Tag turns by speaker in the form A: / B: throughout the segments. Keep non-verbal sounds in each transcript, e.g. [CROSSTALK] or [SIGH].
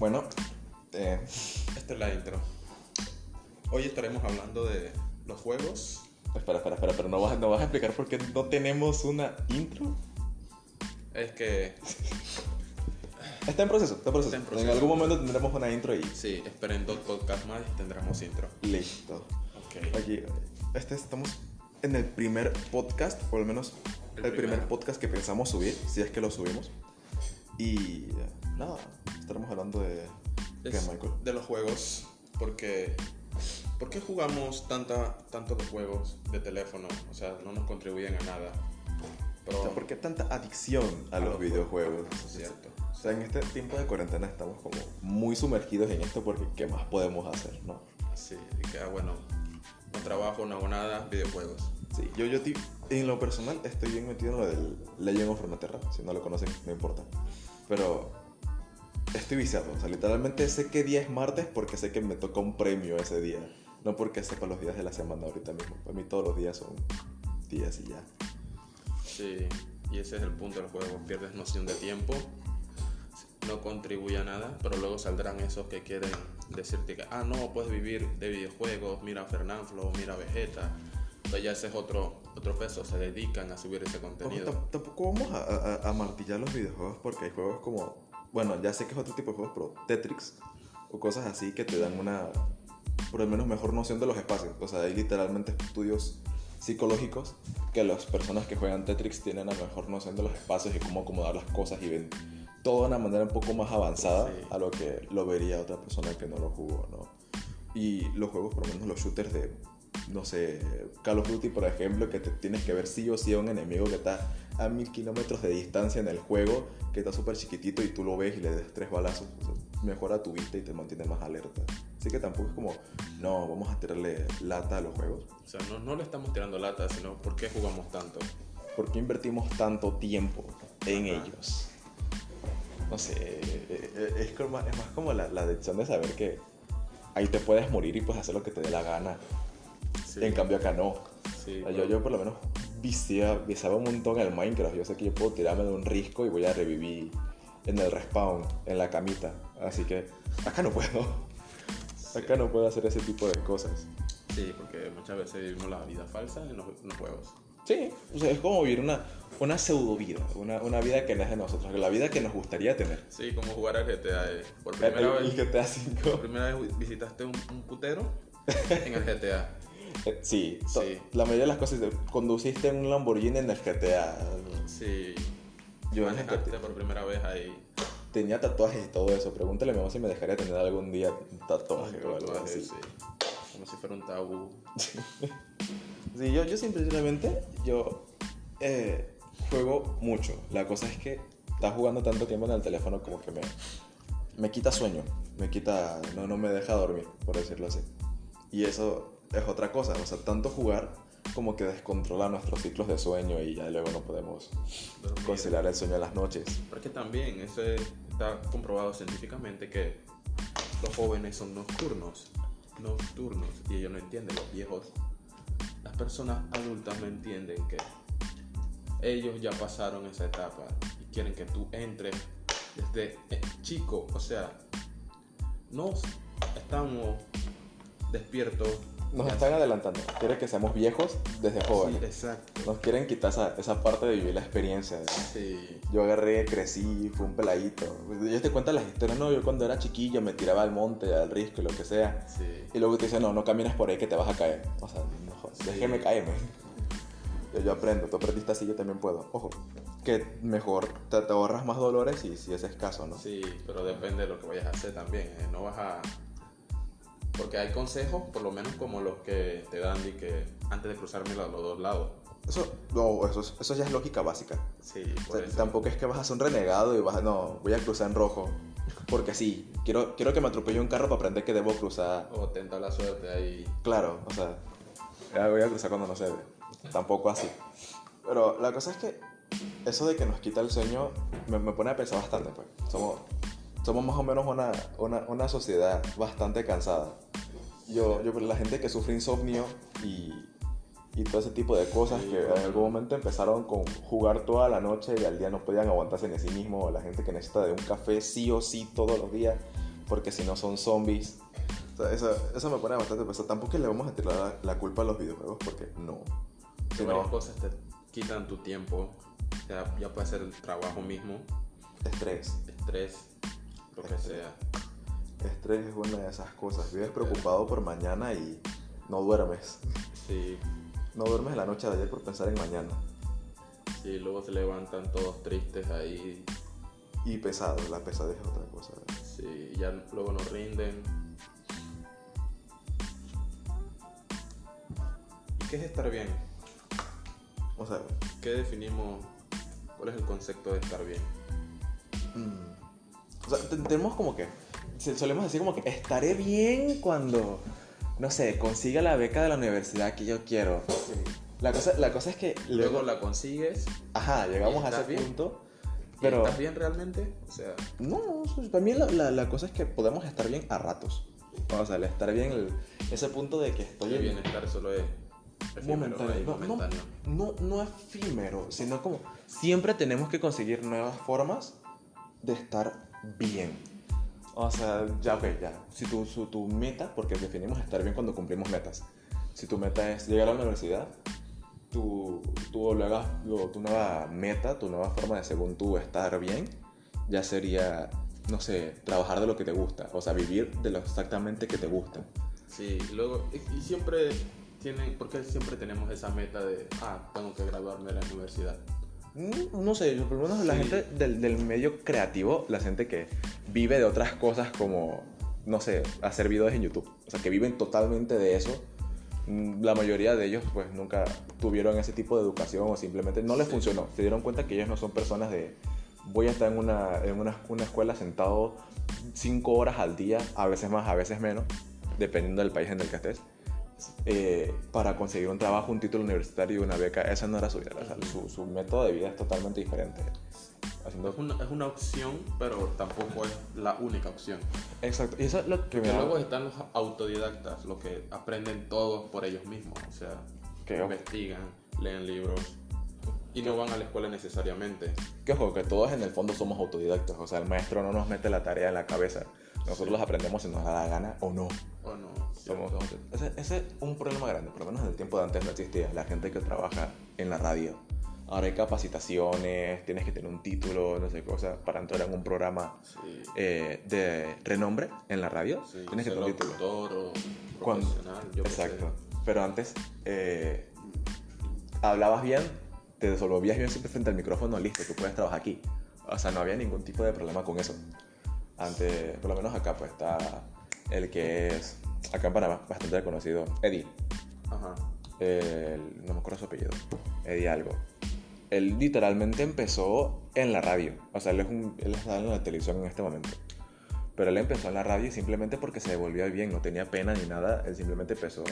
A: Bueno, eh,
B: Esta es la intro. Hoy estaremos hablando de los juegos.
A: espera, espera, espera, pero no vas, no vas a explicar por qué no tenemos una intro.
B: Es que,
A: Está en proceso, está en proceso.
B: Está en
A: En,
B: proceso.
A: algún momento tendremos una intro y
B: sí, esperen dos podcasts más y tendremos intro.
A: listo.
B: Ok.
A: Aquí, este, estamos en el primer podcast, o al menos
B: El
A: el, primer podcast que pensamos subir, si es que lo subimos. Y nada, estaremos hablando de... ¿Qué,
B: Es
A: Michael?
B: de los juegos, porque... ¿Por qué jugamos tanta, tanto los juegos de teléfono? O sea, no nos contribuyen a nada. Pero,
A: O sea, ¿por qué tanta adicción a,
B: A
A: los
B: los
A: videojuegos?
B: Es cierto.
A: O sea, en este tiempo de cuarentena estamos como muy sumergidos en esto porque ¿qué más podemos hacer, no?
B: Sí, y que, ah, bueno, no trabajo, no hago nada, videojuegos.
A: Sí, yo, yo en lo personal estoy bien metido en lo del Legend of Runeterra. Si no lo conocen, no importa. Pero estoy viciado. O sea, literalmente sé qué día es martes porque sé que me toca un premio ese día. No porque sepa los días de la semana ahorita mismo. Para mí todos los días son días y ya.
B: Sí, y ese es el punto del juego. Pierdes noción de tiempo, no contribuye a nada, pero luego saldrán esos que quieren decirte que, ah, no, puedes vivir de videojuegos, mira a Fernanflo, mira Vegeta. Entonces ya ese es otro, otro peso, se dedican a subir ese
A: Ojo,
B: contenido.
A: tam- tampoco vamos a, a- a martillar los videojuegos porque hay juegos como. Bueno, ya sé que es otro tipo de juegos, pero Tetrix o cosas así que te dan una. Por lo menos mejor noción de los espacios. O sea, hay literalmente estudios psicológicos que las personas que juegan Tetrix tienen una mejor noción de los espacios y cómo acomodar las cosas y ven todo de una manera un poco más avanzada
B: Sí.
A: a lo que lo vería otra persona que no lo jugó, ¿no? Y los juegos, por lo menos los shooters de, no sé, Call of Duty, por ejemplo, que te tienes que ver sí o sí a un enemigo que está a mil kilómetros de distancia en el juego, que está súper chiquitito y tú lo ves y le des tres balazos, o sea, mejora tu vista y te mantiene más alerta. Así que tampoco es como, no, vamos a tirarle lata a los juegos.
B: O sea, no, no le estamos tirando lata, sino ¿por qué jugamos tanto?
A: ¿Por qué invertimos tanto tiempo en
B: Ajá.
A: ellos? No sé, eh, eh, es, como- es más como la, la adicción de saber que ahí te puedes morir y puedes hacer lo que te dé la gana.
B: Sí,
A: En cambio acá no.
B: sí,
A: O sea, yo, yo por lo menos viciaba, viciaba un montón el Minecraft. Yo sé que yo puedo tirarme de un risco y voy a revivir en el respawn, en la camita. Así que acá no puedo. Acá no puedo hacer ese tipo de cosas.
B: Sí, porque muchas veces vivimos la vida falsa en los, en los juegos.
A: Sí, o sea, es como vivir una, una pseudo vida, una, una vida que no es de nosotros, la vida que nos gustaría tener.
B: Sí, como jugar al GTA. eh. Por
A: El,
B: primera
A: el
B: vez,
A: GTA
B: por
A: V.
B: primera vez visitaste un, un putero en el GTA. [LAUGHS]
A: Eh, Sí,
B: Sí.
A: la mayoría de las cosas. Conduciste en un Lamborghini en el GTA.
B: Sí,
A: Yo en el
B: manejaste
A: GTA
B: por primera vez ahí.
A: tenía tatuajes y todo eso. Pregúntale a mi mamá si me dejaría tener algún día un tatuaje o algo así.
B: sí. Como si fuera un tabú. [LAUGHS]
A: Sí, yo, yo simplemente, yo eh, juego mucho. La cosa es que estás jugando tanto tiempo en el teléfono como que me, me quita sueño, me quita, no, no me deja dormir, por decirlo así. Y eso es otra cosa, o sea, tanto jugar como que descontrola nuestros ciclos de sueño y ya luego no podemos
B: Dormir.
A: conciliar el sueño en las noches.
B: Porque también eso es- está comprobado científicamente que los jóvenes son nocturnos. Nocturnos. Y ellos no entienden, los viejos. Las personas adultas no entienden que ellos ya pasaron esa etapa y quieren que tú entres desde chico. O sea, no estamos despiertos.
A: Nos
B: ya-
A: están adelantando, quieren que seamos viejos desde
B: Sí,
A: jóvenes.
B: exacto.
A: Nos quieren quitar esa, esa parte de vivir la experiencia.
B: Sí.
A: Yo agarré, crecí, fui un peladito. Ellos te cuentan las historias, no, yo cuando era chiquillo me tiraba al monte, al risco y lo que sea.
B: Sí.
A: Y luego te dicen, no, no camines por ahí que te vas a caer. O sea, no,
B: Sí.
A: déjeme caerme. Yo, yo aprendo, tú aprendiste así, yo también puedo. Ojo, que mejor te, te ahorras más dolores y si ese es caso, ¿no?
B: Sí, pero depende de lo que vayas a hacer también. ¿eh? No vas a. Porque hay consejos, por lo menos como los que te dan de que antes de cruzarme los dos lados.
A: Eso, no, eso, es- eso ya es lógica básica.
B: Sí,
A: O sea, tampoco es que vas a ser un renegado y vas a, no, voy a cruzar en rojo. Porque sí, quiero, quiero que me atropelle un carro para aprender que debo cruzar
B: O tenta la suerte ahí.
A: Claro, o sea, ya voy a cruzar cuando no se ve. Tampoco así. Pero la cosa es que eso de que nos quita el sueño me, me pone a pensar bastante. Pues. Somos, somos más o menos una, una, una sociedad bastante cansada. Yo, yo, la gente que sufre insomnio y, y todo ese tipo de cosas
B: Sí,
A: que en algún momento empezaron con jugar toda la noche y al día no podían aguantarse ni sí mismo, la gente que necesita de un café sí o sí todos los días porque si no son zombies. O sea, eso, eso me pone bastante pesado. Tampoco le vamos a tirar la, la culpa a los videojuegos porque no.
B: Que
A: Si
B: varias
A: no,
B: cosas te quitan tu tiempo. O sea, ya puede ser el trabajo mismo,
A: estrés.
B: estrés, lo que sea.
A: Estrés es una de esas cosas. Vives preocupado por mañana y no duermes.
B: Sí,
A: No duermes la noche de ayer por pensar en mañana.
B: sí, luego se levantan todos tristes ahí.
A: Y pesado, la pesadez es otra cosa.
B: Sí, ya luego no rinden. ¿Y qué es estar bien?
A: O sea,
B: ¿Qué definimos? ¿Cuál es el concepto de estar bien?
A: mm, o sea, te- tenemos como que, solemos decir como que estaré bien cuando, no sé, consiga la beca de la universidad que yo quiero. La cosa, la cosa es que
B: Luego
A: luego,
B: la consigues.
A: ajá, llegamos
B: ¿Y
A: a ese
B: bien?
A: punto,
B: ¿y
A: pero
B: ¿Estás bien realmente? O sea,
A: no, sea, también la, la, la cosa es que podemos estar bien a ratos. O sea, el estar bien, el- ese punto de que estoy
B: el
A: en-
B: bienestar solo es
A: momentáneo.
B: ahí,
A: No, no,
B: momentáneo.
A: no, no efímero, sino como siempre tenemos que conseguir nuevas formas de estar bien. O sea, ya, ok, ya. Si tu, su- tu meta, porque definimos estar bien cuando cumplimos metas. Si tu meta es llegar a la universidad, tu, tu, tu nueva meta, tu nueva forma de según tú estar bien, ya sería, no sé, trabajar de lo que te gusta. O sea, vivir de lo exactamente que te gusta.
B: Sí, luego, y, y siempre tienen, ¿por qué siempre tenemos esa meta de, ah, tengo que graduarme de la universidad?
A: Mm, No sé, por lo menos la
B: Sí.
A: gente del, del medio creativo, la gente que vive de otras cosas como, no sé, hacer videos en YouTube. O sea, que viven totalmente de eso. mm, La mayoría de ellos pues nunca tuvieron ese tipo de educación o simplemente no les
B: Sí.
A: funcionó. Se dieron cuenta que ellos no son personas de voy a estar en una, en una, una escuela sentado cinco horas al día, a veces más, a veces menos, dependiendo del país en el que estés, eh, para conseguir un trabajo, un título universitario y una beca. Esa no era su vida. o sea, su, su método de vida es totalmente diferente. Haciendo...
B: Es una, es una opción, pero tampoco es la única opción.
A: Exacto. Y eso es lo da...
B: luego están los autodidactas, los que aprenden todo por ellos mismos, o sea,
A: Que,
B: investigan, leen libros y no van a la escuela necesariamente.
A: que ojo, que todos en el fondo somos autodidactas. O sea, el maestro no nos mete la tarea en la cabeza. Nosotros
B: Sí.
A: los aprendemos si nos da la gana o no.
B: ¿O no?
A: Somos, ese, ese es un problema grande, por lo menos en el tiempo de antes no existía. La gente que trabaja en la radio. Ahora hay capacitaciones, tienes que tener un título, no sé, cosas, para entrar en un programa
B: Sí.
A: eh, de renombre en la radio.
B: Sí,
A: tienes que tener un título.
B: o profesional, yo qué.
A: Exacto. Pero antes eh, hablabas bien, te desenvolvías bien siempre frente al micrófono, listo, tú puedes trabajar aquí. O sea, no había ningún tipo de problema con eso. Antes, por lo menos acá, pues está el que es, acá en Panamá, bastante reconocido, Eddie.
B: Ajá.
A: El- no me acuerdo su apellido, Eddie algo. Él literalmente empezó en la radio. O sea, él, es un, él está en la televisión en este momento. Pero él empezó en la radio simplemente porque se devolvía bien, no tenía pena ni nada. Él simplemente empezó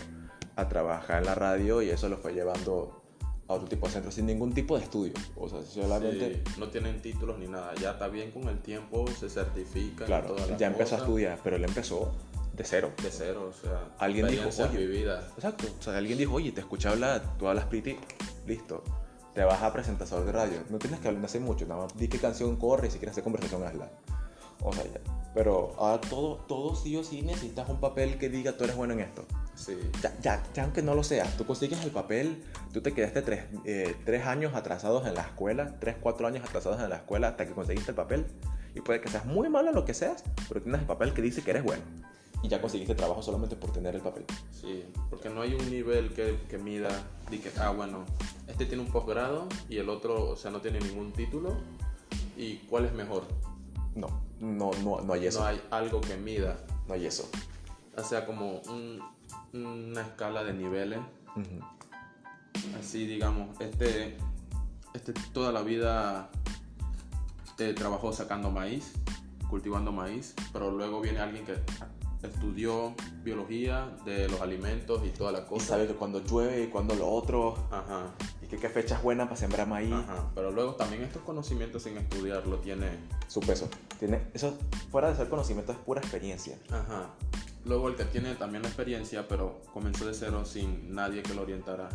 A: a trabajar en la radio y eso lo fue llevando a otro tipo de centros sin ningún tipo de estudio. O sea, solamente,
B: Sí, no tienen títulos ni nada, ya está bien con el tiempo, se certifican. y
A: claro, ya empezó a estudiar, pero él empezó de cero.
B: De cero, o sea,
A: Alguien dijo, "Oye".
B: vividas.
A: Exacto. O sea, alguien dijo, oye, te escuché hablar, tú hablas pretty, listo. Te vas a presentador de radio. No tienes que hablar hacer mucho, nada más di qué canción corre y si quieres hacer conversación, hazla. O sea, ya. Pero ahora todo, todo sí o sí necesitas un papel que diga tú eres bueno en esto.
B: Sí,
A: Ya, ya, ya aunque no lo seas, tú consigues el papel, tú te quedaste tres, eh, tres años atrasados en la escuela, tres, cuatro años atrasados en la escuela hasta que conseguiste el papel. Y puede que seas muy malo en lo que seas, pero tienes el papel que dice que eres bueno. Y ya conseguiste trabajo solamente por tener el papel.
B: sí, porque no hay un nivel que, que mida, di que, ah, bueno, este tiene un posgrado y el otro, o sea, no tiene ningún título. ¿Y cuál es mejor?
A: No, no, no, no hay eso.
B: No hay algo que mida,
A: No hay eso.
B: o sea, como un- una escala de niveles. Así, digamos, este, este toda la vida trabajó sacando maíz, cultivando maíz, pero luego viene alguien que estudió biología de los alimentos y toda la
A: Y
B: cosa.
A: sabe que cuando llueve y cuando lo otro,
B: Ajá,
A: y que qué fecha es buena para sembrar maíz,
B: ajá. Pero luego también estos conocimientos sin estudiar lo tiene.
A: su peso. Tiene, eso, fuera de ser conocimiento, es pura experiencia.
B: Ajá. Luego el que tiene también la experiencia, pero comenzó de cero sin nadie que lo orientara.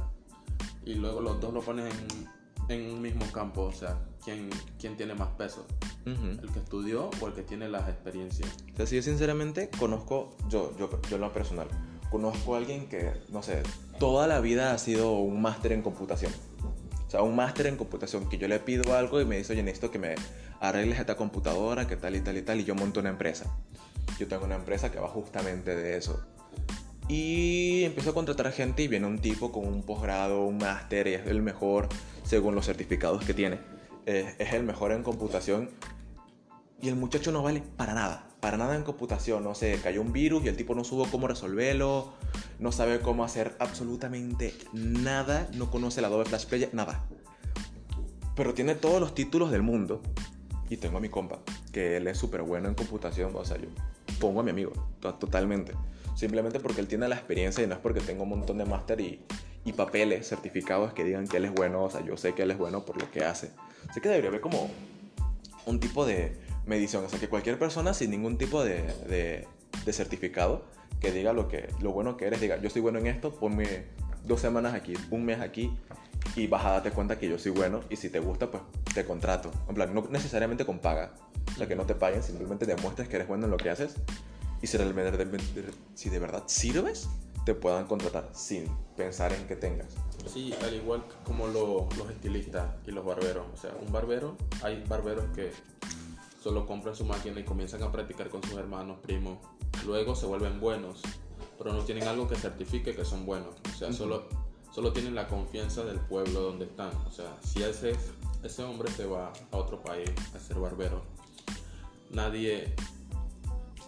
B: Y luego los dos lo pones en, en un mismo campo, o sea, ¿quién, quién tiene más peso?
A: Ujú.
B: ¿El que estudió o el que tiene las experiencias?
A: O sea, si yo sinceramente conozco, yo, yo, yo en lo personal, conozco a alguien que, no sé, toda la vida ha sido un máster en computación. O sea, un máster en computación, que yo le pido algo y me dice, oye, necesito que me arregles esta computadora, que tal y tal y tal, y yo monto una empresa. Yo tengo una empresa que va justamente de eso. Y empiezo a contratar gente y viene un tipo con un posgrado, un máster, y es el mejor según los certificados que tiene. Es, el mejor en computación y el muchacho no vale para nada, para nada en computación. No sé, cayó un virus y el tipo no supo cómo resolverlo, no sabe cómo hacer absolutamente nada, no conoce el Adobe Flash Player, nada. Pero tiene todos los títulos del mundo. Y tengo a mi compa, que él es súper bueno en computación, o sea, yo pongo a mi amigo, to- totalmente. Simplemente porque él tiene la experiencia y no es porque tengo un montón de máster y, y papeles certificados que digan que él es bueno, o sea, yo sé que él es bueno por lo que hace. Sé que debería haber como un tipo de medición, o sea, que cualquier persona sin ningún tipo de, de, de certificado que diga lo, que, lo bueno que eres, diga, yo soy bueno en esto, ponme dos semanas aquí, un mes aquí y vas a darte cuenta que yo soy bueno y si te gusta, pues te contrato. En plan, no necesariamente con paga, o sea, que no te paguen, simplemente demuestres que eres bueno en lo que haces y si, si de verdad sirves, te puedan contratar sin pensar en que tengas.
B: Sí, al igual que como lo- los estilistas y los barberos. O sea, un barbero, hay barberos que solo compran su máquina y comienzan a practicar con sus hermanos, primos. Luego se vuelven buenos, pero no tienen algo que certifique que son buenos. O sea, solo, solo tienen la confianza del pueblo donde están. O sea, si ese, ese hombre se va a otro país a ser barbero, nadie,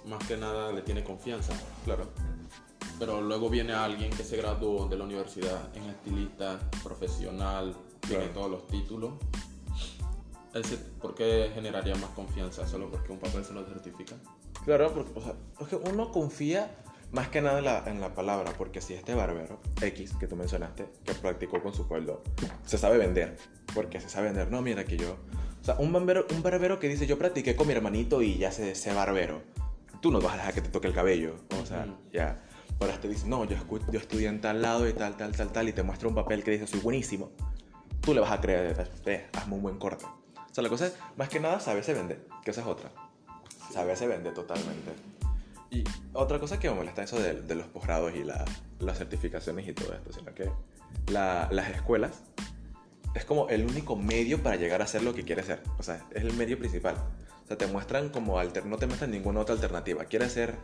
B: más que nada, le tiene confianza.
A: Claro.
B: Pero luego viene alguien que se graduó de la universidad en estilista profesional, tiene
A: Claro.
B: todos los títulos. Ese, ¿Por qué generaría más confianza? Solo porque un papel se lo certifica.
A: Claro, porque o sea, es que uno confía más que nada en la, en la palabra, porque si este barbero X que tú mencionaste, que practicó con su pueblo, se sabe vender, porque se sabe vender, no, mira que yo, o sea, un barbero, un barbero que dice, yo practiqué con mi hermanito y ya sé, sé barbero, tú no vas a dejar que te toque el cabello, o sea,
B: Ujú.
A: ya, pero este dice, no, yo, yo estudié en tal lado y tal, tal, tal, tal, y te muestra un papel que dice, soy buenísimo, tú le vas a creer, eh, hazme un buen corte. O sea, la cosa es, más que nada, saberse vender, que esa es otra. Saberse vender totalmente. Y otra cosa que me molesta eso de, de los posgrados y la- las certificaciones y todo esto, sino que la- las escuelas es como el único medio para llegar a ser lo que quieres ser. O sea, es el medio principal. O sea, te muestran como alter, no te muestran ninguna otra alternativa. Quieres ser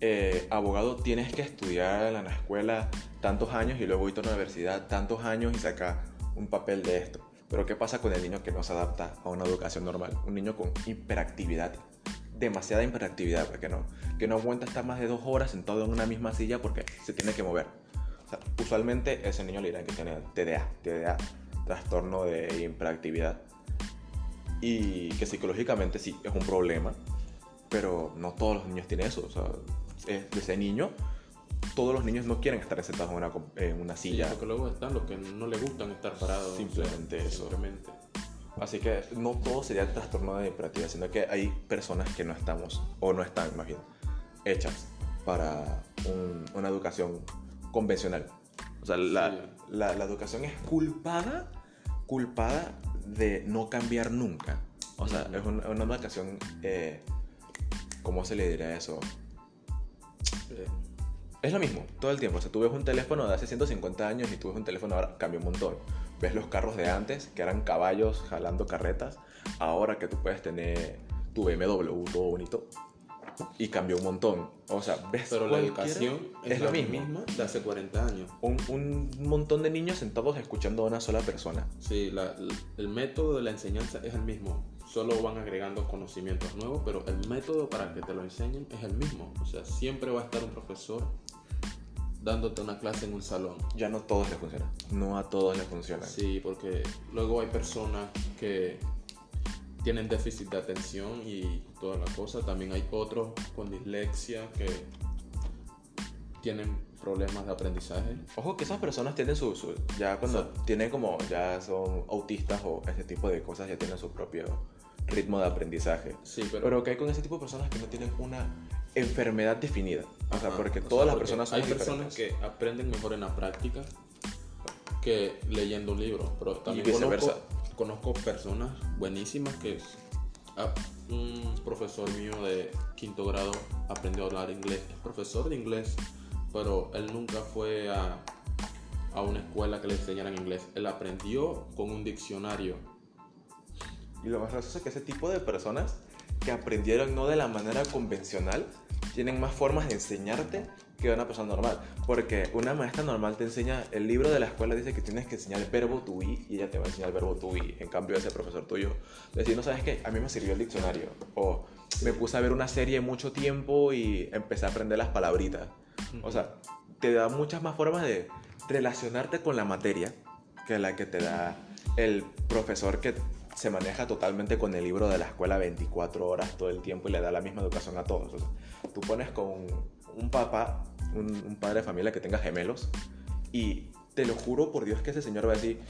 A: eh, abogado, tienes que estudiar en la escuela tantos años y luego irte a una universidad tantos años y sacar un papel de esto. Pero ¿qué pasa con el niño que no se adapta a una educación normal? Un niño con hiperactividad. Demasiada hiperactividad, porque no, que no aguanta estar más de dos horas sentado en una misma silla porque se tiene que mover. O sea, usualmente ese niño le dirán que tiene TDA, TDA, trastorno de hiperactividad. Y que psicológicamente sí es un problema, pero no todos los niños tienen eso. O sea, es- de ese niño, todos los niños no quieren estar sentados en una, en una
B: Sí,
A: silla.
B: porque luego están los que no le gustan estar parados. o sea,
A: Simplemente eso.
B: Simplemente.
A: Así que no todo sería trastorno de hiperactividad, sino que hay personas que no estamos, o no están más bien, hechas para un- una educación convencional. O sea, la,
B: Sí.
A: la- la educación es culpada, culpada de no cambiar nunca. O sea, es una, una educación, eh, ¿cómo se le diría eso?
B: Eh,
A: Es lo mismo, todo el tiempo. O sea, tú ves un teléfono de hace 150 años y tú ves un teléfono ahora, cambia un montón. Ves los carros de antes, que eran caballos jalando carretas, ahora que tú puedes tener tu BMW todo bonito y cambió un montón. O sea, ves
B: pero la educación es, la
A: lo mismo.
B: misma de hace 40 años.
A: Un, un montón de niños sentados escuchando a una sola persona.
B: Sí, la- el método de la enseñanza es el mismo. Solo van agregando conocimientos nuevos, pero el método para que te lo enseñen es el mismo. O sea, siempre va a estar un profesor dándote una clase en un salón.
A: Ya no todos les funciona. No a todos les funciona.
B: Sí, porque luego hay personas que tienen déficit de atención y toda la cosa. También hay otros con dislexia que tienen problemas de aprendizaje.
A: Ojo que esas personas tienen su, su- ya cuando tienen como ya son autistas o ese tipo de cosas ya tienen su propio ritmo de aprendizaje.
B: Sí, pero,
A: Pero que hay con ese tipo de personas que no tienen una enfermedad definida. O sea, porque
B: o sea,
A: todas las
B: porque
A: personas son
B: Hay personas
A: diferentes.
B: que aprenden mejor en la práctica, que leyendo un libro. Pero también conozco, conozco personas buenísimas que ah, un profesor mío de quinto grado aprendió a hablar inglés. Es profesor de inglés, pero él nunca fue a, a una escuela que le enseñaran inglés. Él aprendió con un diccionario.
A: Y lo más gracioso es que ese tipo de personas que aprendieron no de la manera convencional tienen más formas de enseñarte que una persona normal. Porque una maestra normal te enseña, el libro de la escuela dice que tienes que enseñar el verbo to be y ella te va a enseñar el verbo to be. En cambio, ese profesor tuyo decir, no sabes qué, a mí me sirvió el diccionario. O me puse a ver una serie mucho tiempo y empecé a aprender las palabritas. O sea, te da muchas más formas de relacionarte con la materia que la que te da el profesor que se maneja totalmente con el libro de la escuela 24 horas todo el tiempo y le da la misma educación a todos. O sea, tú pones con un papá, un, padre de familia que tenga gemelos y te lo juro por Dios que ese señor va a decir,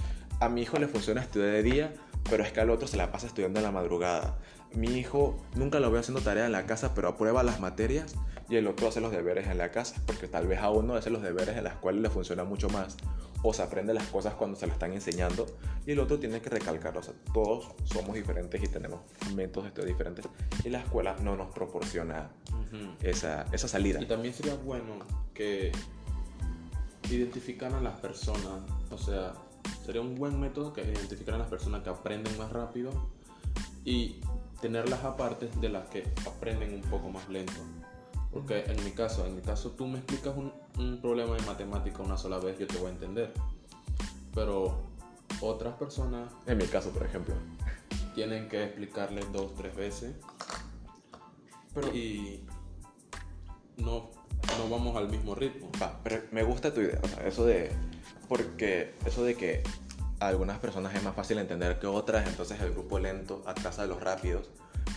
A: a mi hijo le funciona estudiar de día, pero es que al otro se la pasa estudiando en la madrugada. Mi hijo nunca lo veo haciendo tarea en la casa, pero aprueba las materias y el otro hace los deberes en la casa, porque tal vez a uno hace los deberes en la escuela y le funciona mucho más, o se aprende las cosas cuando se las están enseñando, y el otro tiene que recalcar, o sea, todos somos diferentes y tenemos métodos de estudio diferentes, y la escuela no nos proporciona esa, esa salida.
B: Y también sería bueno que identificaran las personas, o sea, sería un buen método que identificaran las personas que aprenden más rápido y tenerlas aparte de las que aprenden un poco más lento. Porque en mi caso, en mi caso tú me explicas un, un problema de matemática una sola vez, yo te voy a entender. Pero otras personas
A: En mi caso, por ejemplo.
B: tienen que explicarles dos, tres veces
A: Pero,
B: y no, no vamos al mismo ritmo.
A: Va, pero me gusta tu idea, o sea, eso de, porque eso de que a algunas personas es más fácil entender que otras, entonces el grupo lento atrasa a los rápidos,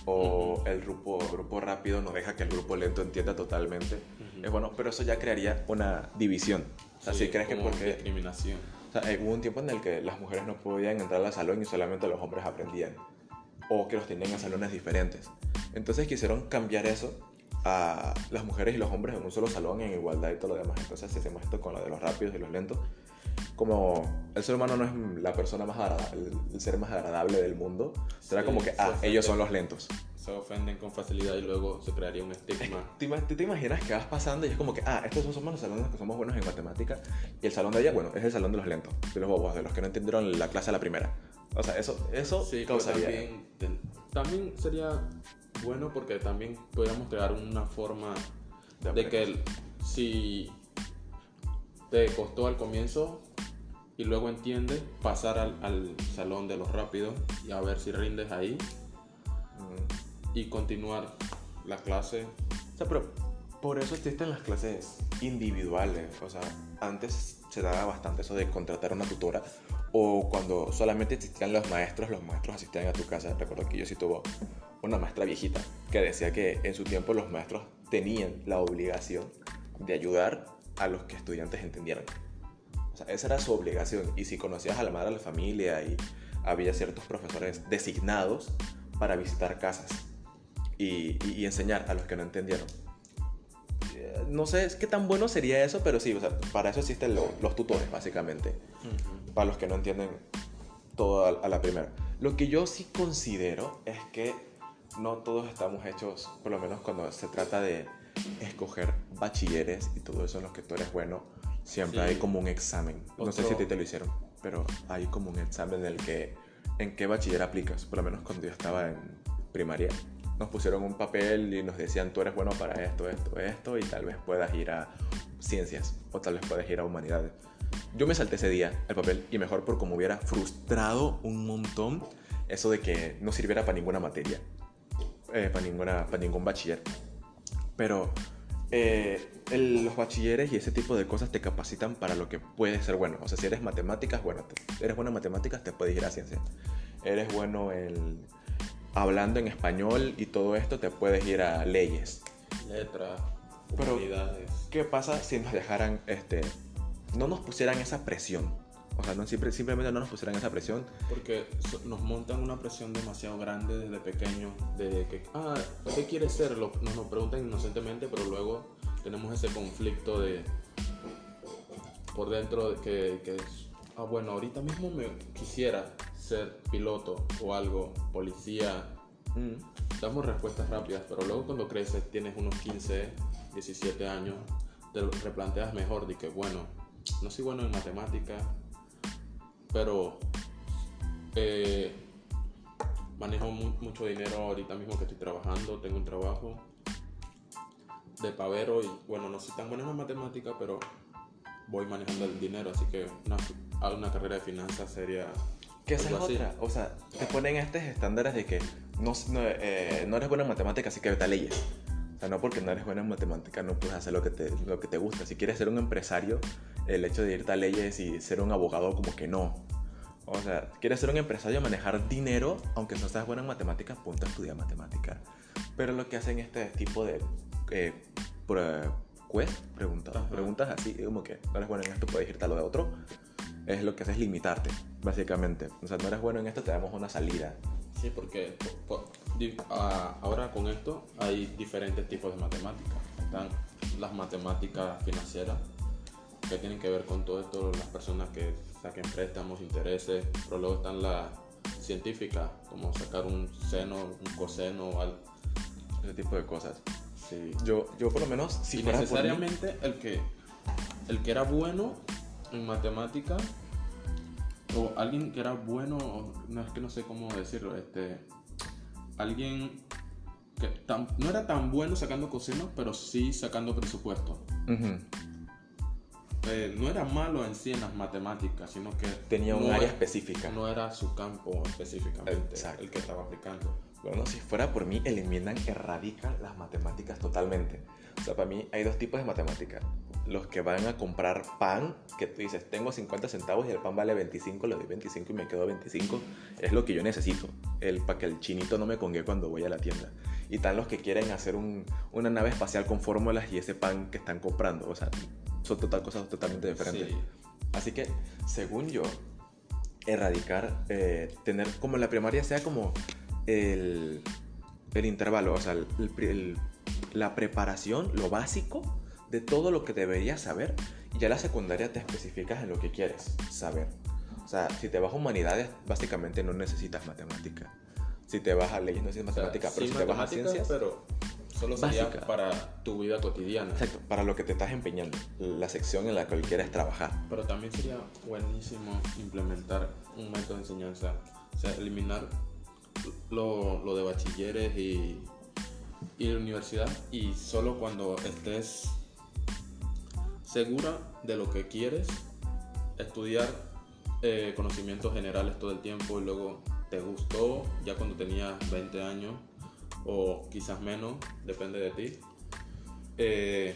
A: o el grupo, grupo rápido no deja que el grupo lento entienda totalmente.
B: Ujú.
A: Es bueno, pero eso ya crearía una división.
B: Sí,
A: si crees que porque...
B: discriminación.
A: O sea, hubo un tiempo en el que las mujeres no podían entrar al salón y solamente los hombres aprendían. O que los tenían en salones diferentes. Entonces quisieron cambiar eso a las mujeres y los hombres en un solo salón en igualdad y todo lo demás. Entonces hacemos esto con lo de los rápidos y los lentos. Como el ser humano no es la persona más agradable, el ser más agradable del mundo, será
B: Sí,
A: como que,
B: se
A: ah, ellos son los lentos.
B: Se ofenden con facilidad y luego se crearía un estigma. [LAUGHS]
A: ¿Te, te imaginas que vas pasando y es como que, ah, estos son- somos los salones que somos buenos en matemática y el salón de allá, bueno, es el salón de los lentos, de los bobos, de los que no entendieron la clase a la primera. O sea, eso, eso
B: Sí,
A: causaría...
B: también, sería bueno porque también podríamos crear una forma
A: De
B: de, que el- si te costó al comienzo y luego entiendes, pasar al, al salón de los rápidos y a ver si rindes ahí
A: Mm.
B: y continuar la clase.
A: O sea, pero por eso existen las clases individuales. O sea, antes se daba bastante eso de contratar una tutora. O cuando solamente existían los maestros, los maestros asistían a tu casa. Recuerdo que yo sí tuvo una maestra viejita que decía que en su tiempo los maestros tenían la obligación de ayudar a los que estudiantes entendieran. Sea, esa era su obligación. Y si conocías a la madre de la familia y había ciertos profesores designados para visitar casas y, y- y enseñar a los que no entendieron. Eh, No sé qué tan bueno sería eso, pero sí, o sea, para eso existen lo- los tutores, básicamente. Para los que no entienden todo a, a la primera. Lo que yo sí considero es que no todos estamos hechos, por lo menos cuando se trata de escoger bachilleres y todo eso en los que tú eres bueno, siempre
B: Sí.
A: hay como un examen. No sé si a ti te lo hicieron, pero hay como un examen en el que en qué bachiller aplicas. Por lo menos cuando yo estaba en primaria, nos pusieron un papel y nos decían tú eres bueno para esto, esto, esto, y tal vez puedas ir a ciencias o tal vez puedas ir a humanidades. Yo me salté ese día el papel y mejor por como hubiera frustrado un montón eso de que no sirviera para ninguna materia, eh, para, ninguna, para ningún bachiller. Pero eh, el- los bachilleres y ese tipo de cosas te capacitan para lo que puedes ser bueno. O sea, si eres matemáticas, bueno, te- eres bueno en matemáticas, te puedes ir a ciencias. Eres bueno en hablando en español y todo esto, te puedes ir a leyes.
B: Letras,
A: Pero-. ¿Qué pasa si nos dejaran, este, no nos pusieran esa presión? O sea, no, siempre, simplemente no nos pusieran esa presión.
B: Porque nos montan una presión demasiado grande desde pequeño, de que, ah, ¿qué quieres ser? Lo- nos lo preguntan inocentemente, pero luego tenemos ese conflicto de, por dentro, de que, que ah, bueno, ahorita mismo me quisiera ser piloto o algo, policía,
A: Mm.
B: damos respuestas rápidas, pero luego cuando creces, tienes unos 15, 17 años, te lo replanteas mejor de que, bueno, no soy bueno en matemáticas, pero eh, manejo mu- mucho dinero ahorita mismo que estoy trabajando, tengo un trabajo de pavero y bueno, no soy tan bueno en matemáticas, pero voy manejando el dinero, así que una, una carrera de finanzas sería...
A: Que esa es otra. O sea, te ponen estos estándares de que no, no, eh, no eres buena en matemáticas, así que vete a leyes. O sea, no porque no eres buena en matemáticas no puedes hacer lo que, te, lo que te gusta. Si quieres ser un empresario, el hecho de irte a leyes y ser un abogado, como que no. O sea, quieres ser un empresario, manejar dinero, aunque no seas buena en matemáticas, punto, estudia matemáticas. Pero lo que hacen este tipo de eh, quest, preguntas,
B: Ajá.
A: preguntas así, como que no eres bueno en esto, puedes irte a lo de otro, es lo que hace es limitarte, básicamente. O sea, no eres bueno en esto, te damos una salida.
B: Sí, porque po- po- di- a- ahora con esto hay diferentes tipos de matemáticas. Están las matemáticas financieras, que tienen que ver con todo esto, las personas que saquen préstamos, intereses, pero luego están las científicas, como sacar un seno, un coseno.
A: Ese tipo de cosas.
B: Sí.
A: Yo, yo por lo menos, si
B: y
A: por mí-
B: necesariamente el que el que era bueno en matemática o alguien que era bueno no es que no sé cómo decirlo este alguien que tan- no era tan bueno sacando cosinos pero sí sacando presupuesto
A: Ujú.
B: Eh, no era malo en sí en las matemáticas sino que
A: tenía un
B: no
A: área
B: era-
A: específica.
B: no era su campo específicamente
A: Exacto.
B: el que estaba aplicando
A: Bueno, si fuera por mí, eliminan, erradican las matemáticas totalmente. O sea, para mí hay dos tipos de matemáticas. Los que van a comprar pan, que tú dices, tengo 50 centavos y el pan vale 25, le doy 25 y me quedo 25. Es lo que yo necesito, el, para que el chinito no me congue cuando voy a la tienda. Y están los que quieren hacer un- una nave espacial con fórmulas y ese pan que están comprando. O sea, son total, cosas totalmente diferentes.
B: Sí.
A: Así que, según yo, erradicar, eh, tener como la primaria sea como el, el intervalo, o sea, el- el la preparación, lo básico de todo lo que deberías saber, y ya la secundaria te especificas en lo que quieres saber. O sea, si te vas a humanidades, básicamente no necesitas matemática. Si te vas a leyes, no necesitas
B: O sea,
A: matemática, pero
B: sí
A: si te vas a ciencias,
B: pero solo sería
A: Básica.
B: para tu vida cotidiana
A: exacto, para lo que te estás empeñando, la sección en la que quieres trabajar.
B: Pero también sería buenísimo implementar un método de enseñanza, o sea, eliminar lo, lo de bachilleres y, y la universidad y solo cuando estés segura de lo que quieres, estudiar eh, conocimientos generales todo el tiempo y luego te gustó ya cuando tenías 20 años o quizás menos, depende de ti. eh,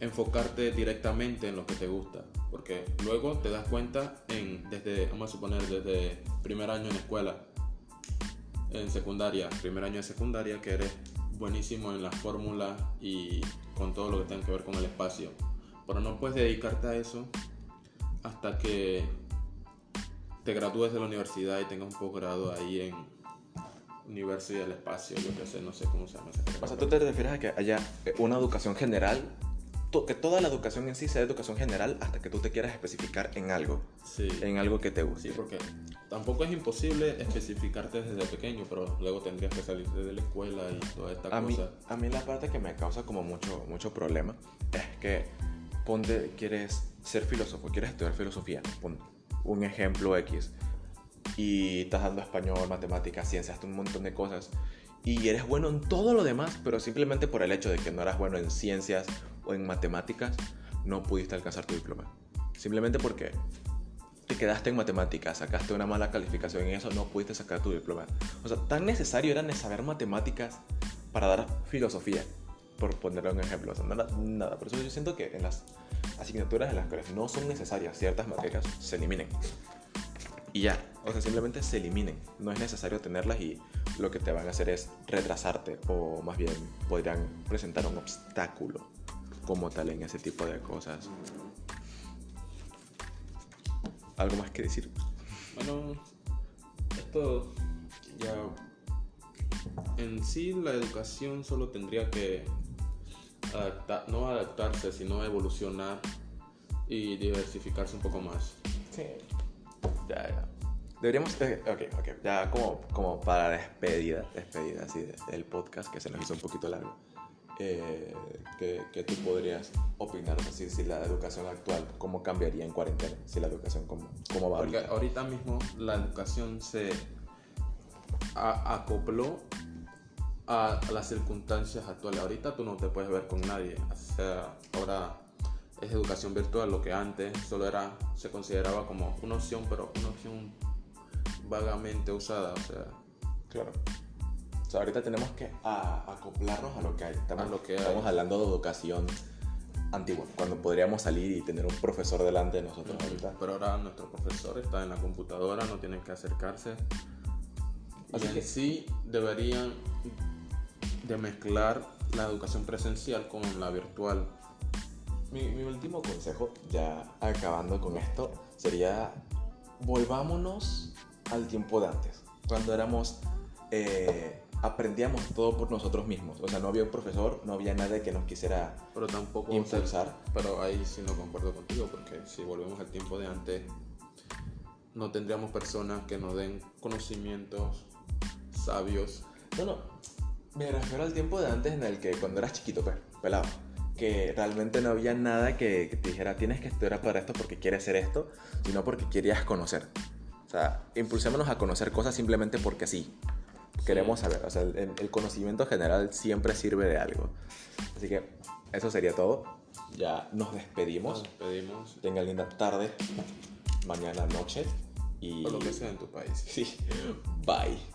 B: enfocarte directamente en lo que te gusta, porque luego te das cuenta en desde vamos a suponer desde primer año en escuela, en secundaria, primer año de secundaria que eres buenísimo en las fórmulas y con todo lo que tenga que ver con el espacio, pero no puedes dedicarte a eso hasta que te gradúes de la universidad y tengas un posgrado ahí en universo y el espacio, yo qué sé, no sé cómo se llama esa
A: O sea, tú te refieres a que haya eh, una educación general, que toda la educación en sí sea educación general hasta que tú te quieras especificar en algo,
B: Sí.
A: en algo que te guste.
B: Sí, porque tampoco es imposible especificarte desde pequeño, pero luego tendrías que salir de la escuela y toda esta
A: a, mí,
B: cosa.
A: a mí la parte que me causa como mucho, mucho problema es que ponte, quieres ser filósofo, quieres estudiar filosofía, pon un ejemplo X, y estás dando español, matemáticas, ciencias, un montón de cosas, y eres bueno en todo lo demás, pero simplemente por el hecho de que no eras bueno en ciencias o en matemáticas, no pudiste alcanzar tu diploma. Simplemente porque te quedaste en matemáticas, sacaste una mala calificación en eso, no pudiste sacar tu diploma. O sea, tan necesario era saber matemáticas para dar filosofía, por ponerle un ejemplo. O sea, nada, nada. Por eso yo siento que en las asignaturas en las cuales no son necesarias ciertas materias, se eliminen. Y ya, o sea, simplemente se eliminen. No es necesario tenerlas y lo que te van a hacer es retrasarte o más bien podrían presentar un obstáculo como tal en ese tipo de cosas. ¿Algo más que decir?
B: Bueno, esto ya. En sí, la educación solo tendría que adapta- no adaptarse, sino evolucionar y diversificarse un poco más.
A: Sí. Ya, ya. Deberíamos, eh, ok, ok, ya como, como para despedida, despedida así de- del podcast que se nos hizo un poquito largo. Eh, ¿qué, qué tú podrías opinar así, si la educación actual, cómo cambiaría en cuarentena? Si la educación, cómo, cómo va
B: Porque
A: ahorita?
B: ahorita mismo la educación se acopló a, a las circunstancias actuales. Ahorita tú no te puedes ver con nadie. O sea, ahora es educación virtual, lo que antes solo era, se consideraba como una opción, pero una opción vagamente usada. O sea,
A: Claro. O sea, ahorita tenemos que a- acoplarnos a lo que hay. Estamos,
B: A lo que hay.
A: estamos hablando de educación antigua, cuando podríamos salir y tener un profesor delante de nosotros ahorita.
B: pero ahora nuestro profesor está en la computadora, no tiene que acercarse.
A: Así
B: y en
A: que-
B: sí deberían de mezclar la educación presencial con la virtual.
A: Mi, mi último consejo, ya acabando con esto, sería volvámonos al tiempo de antes, cuando éramos, eh, aprendíamos todo por nosotros mismos, o sea, no había un profesor, no había nadie que nos quisiera
B: Pero tampoco...
A: impulsar.
B: Pero ahí sí no concuerdo contigo, porque si volvemos al tiempo de antes, no tendríamos personas que nos den conocimientos sabios.
A: No, no, me refiero al tiempo de antes en el que cuando eras chiquito, pues, pelado, que realmente no había nada que, que te dijera, tienes que estudiar para esto porque quieres hacer esto, sino porque querías conocer. O sea, impulsémonos a conocer cosas simplemente porque sí. Queremos saber, o sea, el, el conocimiento general siempre sirve de algo. Así que eso sería todo. Ya nos despedimos.
B: Nos despedimos.
A: Tengan linda tarde, mañana, noche y...
B: O lo que sea en tu país. [LAUGHS]
A: Sí, bye.